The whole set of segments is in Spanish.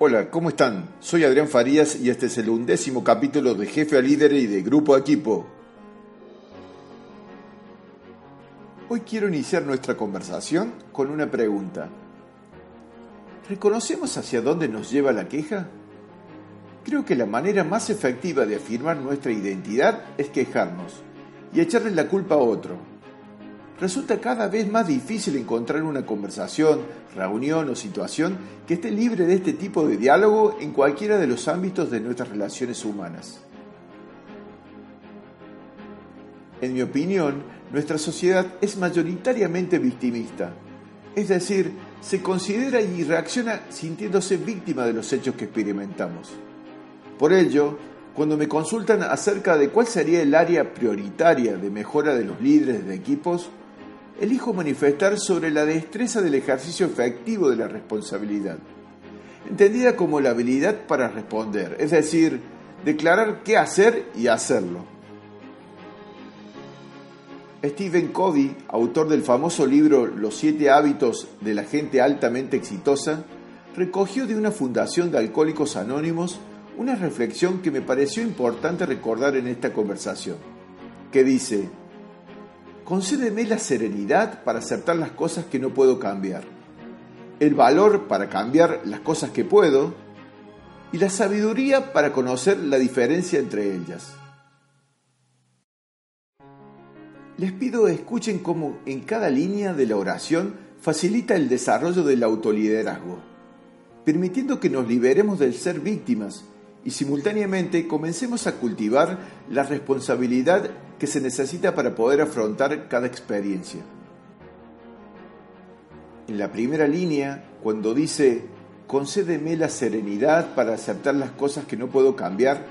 Hola, ¿cómo están? Soy Adrián Farías y este es el undécimo capítulo de Jefe a Líder y de Grupo a Equipo. Hoy quiero iniciar nuestra conversación con una pregunta. ¿Reconocemos hacia dónde nos lleva la queja? Creo que la manera más efectiva de afirmar nuestra identidad es quejarnos y echarle la culpa a otro. Resulta cada vez más difícil encontrar una conversación, reunión o situación que esté libre de este tipo de diálogo en cualquiera de los ámbitos de nuestras relaciones humanas. En mi opinión, nuestra sociedad es mayoritariamente victimista, es decir, se considera y reacciona sintiéndose víctima de los hechos que experimentamos. Por ello, cuando me consultan acerca de cuál sería el área prioritaria de mejora de los líderes de equipos, elijo manifestar sobre la destreza del ejercicio efectivo de la responsabilidad, entendida como la habilidad para responder, es decir, declarar qué hacer y hacerlo. Stephen Covey, autor del famoso libro Los siete hábitos de la gente altamente exitosa, recogió de una fundación de alcohólicos anónimos una reflexión que me pareció importante recordar en esta conversación, que dice, concédeme la serenidad para aceptar las cosas que no puedo cambiar, el valor para cambiar las cosas que puedo y la sabiduría para conocer la diferencia entre ellas. Les pido escuchen cómo en cada línea de la oración facilita el desarrollo del autoliderazgo, permitiendo que nos liberemos del ser víctimas y simultáneamente comencemos a cultivar la responsabilidad que se necesita para poder afrontar cada experiencia. En la primera línea, cuando dice, concédeme la serenidad para aceptar las cosas que no puedo cambiar,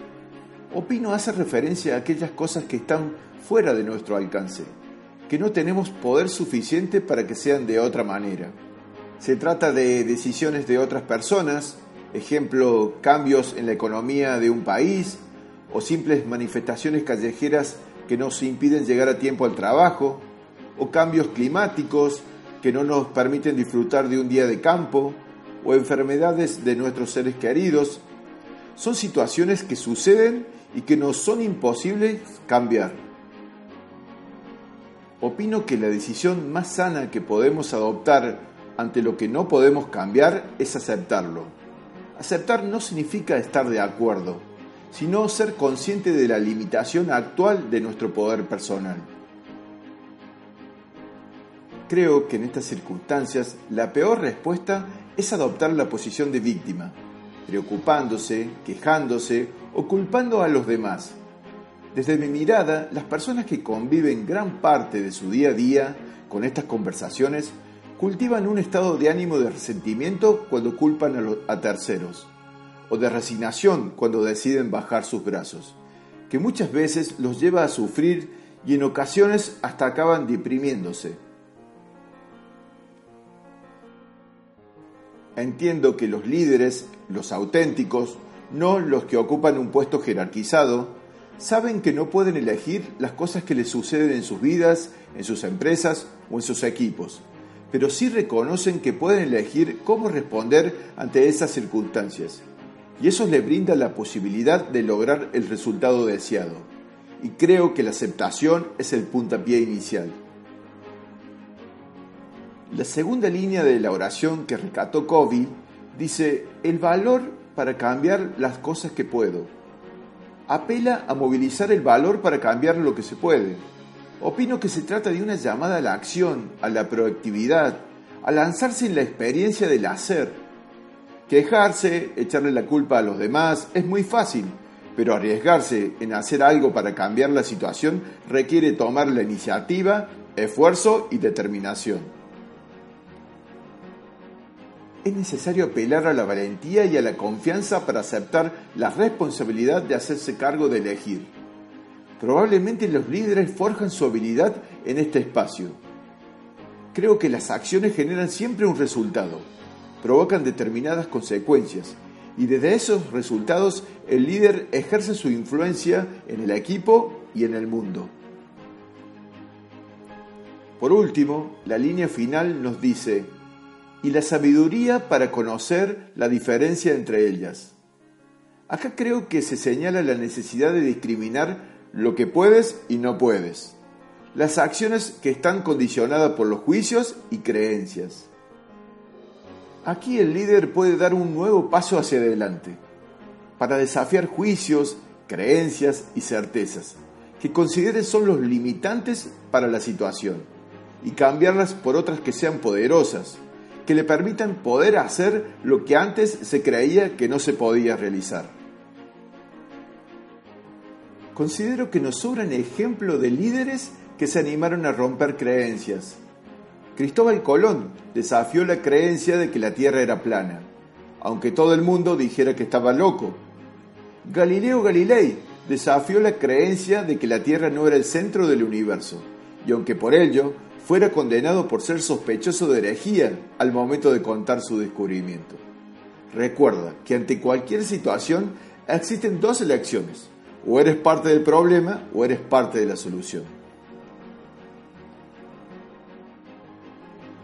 opino hace referencia a aquellas cosas que están fuera de nuestro alcance, que no tenemos poder suficiente para que sean de otra manera. Se trata de decisiones de otras personas, ejemplo, cambios en la economía de un país o simples manifestaciones callejeras que nos impiden llegar a tiempo al trabajo, o cambios climáticos que no nos permiten disfrutar de un día de campo, o enfermedades de nuestros seres queridos. Son situaciones que suceden y que nos son imposibles cambiar. Opino que la decisión más sana que podemos adoptar ante lo que no podemos cambiar es aceptarlo. Aceptar no significa estar de acuerdo, sino ser consciente de la limitación actual de nuestro poder personal. Creo que en estas circunstancias la peor respuesta es adoptar la posición de víctima, preocupándose, quejándose o culpando a los demás. Desde mi mirada, las personas que conviven gran parte de su día a día con estas conversaciones cultivan un estado de ánimo de resentimiento cuando culpan a, a terceros o de resignación cuando deciden bajar sus brazos, que muchas veces los lleva a sufrir y en ocasiones hasta acaban deprimiéndose. Entiendo que los líderes, los auténticos, no los que ocupan un puesto jerarquizado, saben que no pueden elegir las cosas que les suceden en sus vidas, en sus empresas o en sus equipos, pero sí reconocen que pueden elegir cómo responder ante esas circunstancias y eso le brinda la posibilidad de lograr el resultado deseado. Y creo que la aceptación es el puntapié inicial. La segunda línea de la oración que recató Covey dice, el valor para cambiar las cosas que puedo. Apela a movilizar el valor para cambiar lo que se puede. Opino que se trata de una llamada a la acción, a la proactividad, a lanzarse en la experiencia del hacer Quejarse, echarle la culpa a los demás es muy fácil, pero arriesgarse en hacer algo para cambiar la situación requiere tomar la iniciativa, esfuerzo y determinación. Es necesario apelar a la valentía y a la confianza para aceptar la responsabilidad de hacerse cargo de elegir. Probablemente los líderes forjan su habilidad en este espacio. Creo que las acciones generan siempre un resultado provocan determinadas consecuencias y desde esos resultados el líder ejerce su influencia en el equipo y en el mundo. Por último, la línea final nos dice, y la sabiduría para conocer la diferencia entre ellas. Acá creo que se señala la necesidad de discriminar lo que puedes y no puedes, las acciones que están condicionadas por los juicios y creencias. Aquí el líder puede dar un nuevo paso hacia adelante, para desafiar juicios, creencias y certezas, que considere son los limitantes para la situación, y cambiarlas por otras que sean poderosas, que le permitan poder hacer lo que antes se creía que no se podía realizar. Considero que nos sobran ejemplos de líderes que se animaron a romper creencias. Cristóbal Colón desafió la creencia de que la Tierra era plana, aunque todo el mundo dijera que estaba loco. Galileo Galilei desafió la creencia de que la Tierra no era el centro del universo, y aunque por ello fuera condenado por ser sospechoso de herejía al momento de contar su descubrimiento. Recuerda que ante cualquier situación existen dos elecciones, o eres parte del problema o eres parte de la solución.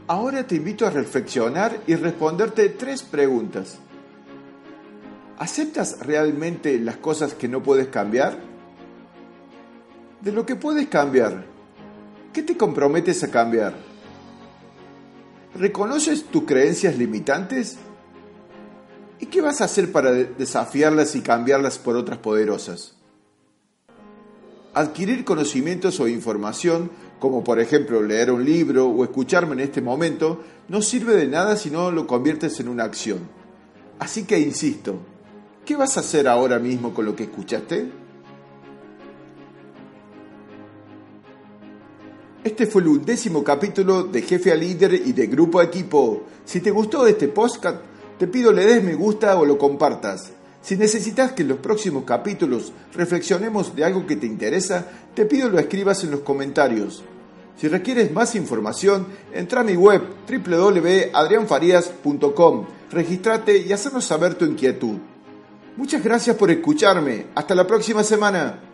Ahora te invito a reflexionar y responderte tres preguntas. ¿Aceptas realmente las cosas que no puedes cambiar? De lo que puedes cambiar, ¿Qué te comprometes a cambiar? ¿Reconoces tus creencias limitantes? ¿Y qué vas a hacer para desafiarlas y cambiarlas por otras poderosas? Adquirir conocimientos o información, como por ejemplo leer un libro o escucharme en este momento, no sirve de nada si no lo conviertes en una acción. Así que insisto, ¿qué vas a hacer ahora mismo con lo que escuchaste? Este fue el undécimo capítulo de Jefe a Líder y de Grupo Equipo. Si te gustó este podcast, te pido le des me gusta o lo compartas. Si necesitas que en los próximos capítulos reflexionemos de algo que te interesa, te pido lo escribas en los comentarios. Si requieres más información, entra a mi web www.adrianfarias.com, registrate y hacernos saber tu inquietud. Muchas gracias por escucharme. Hasta la próxima semana.